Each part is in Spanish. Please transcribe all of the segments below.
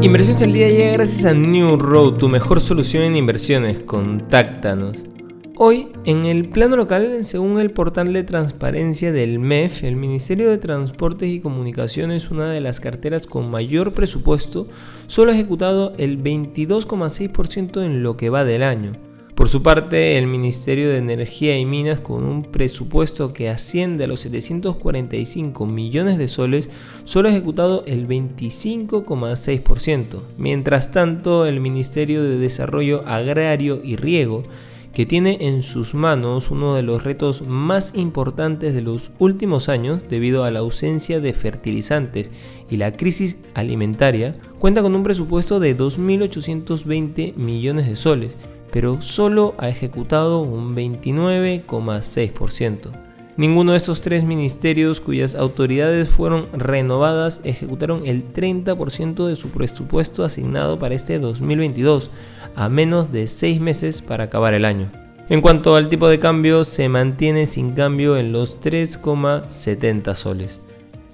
Inversiones al día llega gracias a New Road, tu mejor solución en inversiones. Contáctanos. Hoy, en el plano local, según el portal de transparencia del MEF, el Ministerio de Transportes y Comunicaciones, una de las carteras con mayor presupuesto, solo ha ejecutado el 22,6% en lo que va del año. Por su parte, el Ministerio de Energía y Minas, con un presupuesto que asciende a los 745 millones de soles, solo ha ejecutado el 25,6%. Mientras tanto, el Ministerio de Desarrollo Agrario y Riego, que tiene en sus manos uno de los retos más importantes de los últimos años debido a la ausencia de fertilizantes y la crisis alimentaria, cuenta con un presupuesto de 2.820 millones de soles, pero solo ha ejecutado un 29,6%. Ninguno de estos tres ministerios cuyas autoridades fueron renovadas ejecutaron el 30% de su presupuesto asignado para este 2022, a menos de seis meses para acabar el año. En cuanto al tipo de cambio, se mantiene sin cambio en los 3,70 soles.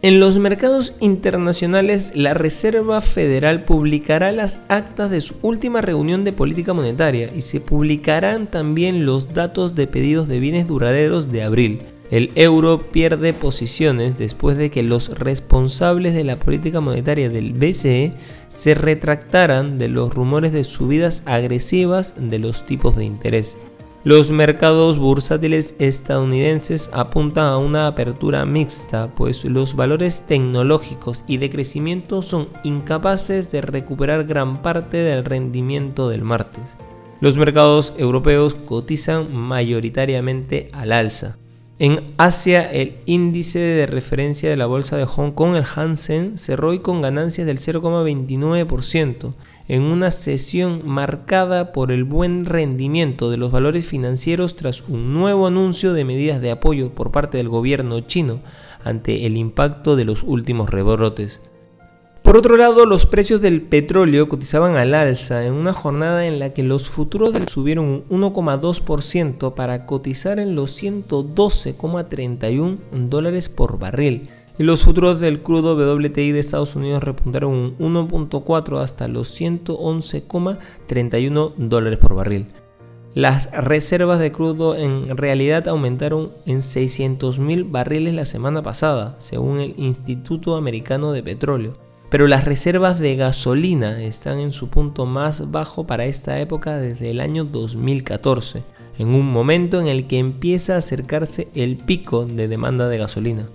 En los mercados internacionales, la Reserva Federal publicará las actas de su última reunión de política monetaria y se publicarán también los datos de pedidos de bienes duraderos de abril. El euro pierde posiciones después de que los responsables de la política monetaria del BCE se retractaran de los rumores de subidas agresivas de los tipos de interés. Los mercados bursátiles estadounidenses apuntan a una apertura mixta, pues los valores tecnológicos y de crecimiento son incapaces de recuperar gran parte del rendimiento del martes. Los mercados europeos cotizan mayoritariamente al alza. En Asia, el índice de referencia de la bolsa de Hong Kong, el Hansen, cerró hoy con ganancias del 0,29%, en una sesión marcada por el buen rendimiento de los valores financieros tras un nuevo anuncio de medidas de apoyo por parte del gobierno chino ante el impacto de los últimos rebrotes. Por otro lado, los precios del petróleo cotizaban al alza en una jornada en la que los futuros subieron un 1,2% para cotizar en los 112,31 dólares por barril. Y los futuros del crudo WTI de Estados Unidos repuntaron un 1.4 hasta los 111,31 dólares por barril. Las reservas de crudo en realidad aumentaron en 600.000 barriles la semana pasada, según el Instituto Americano de Petróleo. Pero las reservas de gasolina están en su punto más bajo para esta época desde el año 2014, en un momento en el que empieza a acercarse el pico de demanda de gasolina.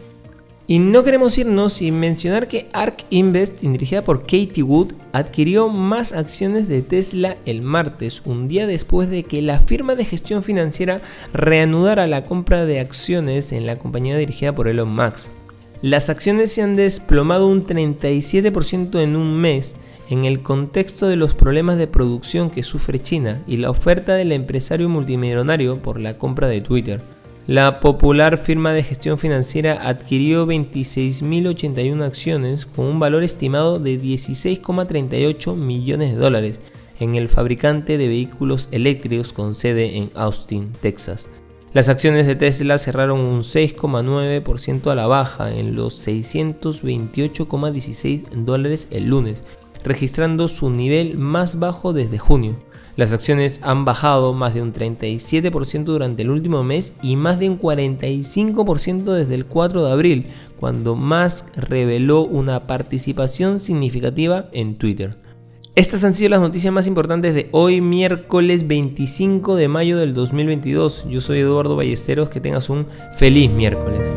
Y no queremos irnos sin mencionar que ARK Invest, dirigida por Katie Wood, adquirió más acciones de Tesla el martes, un día después de que la firma de gestión financiera reanudara la compra de acciones en la compañía dirigida por Elon Musk. Las acciones se han desplomado un 37% en un mes en el contexto de los problemas de producción que sufre China y la oferta del empresario multimillonario por la compra de Twitter. La popular firma de gestión financiera adquirió 26.081 acciones con un valor estimado de 16,38 millones de dólares en el fabricante de vehículos eléctricos con sede en Austin, Texas. Las acciones de Tesla cerraron un 6,9% a la baja en los 628,16 dólares el lunes, registrando su nivel más bajo desde junio. Las acciones han bajado más de un 37% durante el último mes y más de un 45% desde el 4 de abril, cuando Musk reveló una participación significativa en Twitter. Estas han sido las noticias más importantes de hoy, miércoles 25 de mayo del 2022. Yo soy Eduardo Ballesteros, que tengas un feliz miércoles.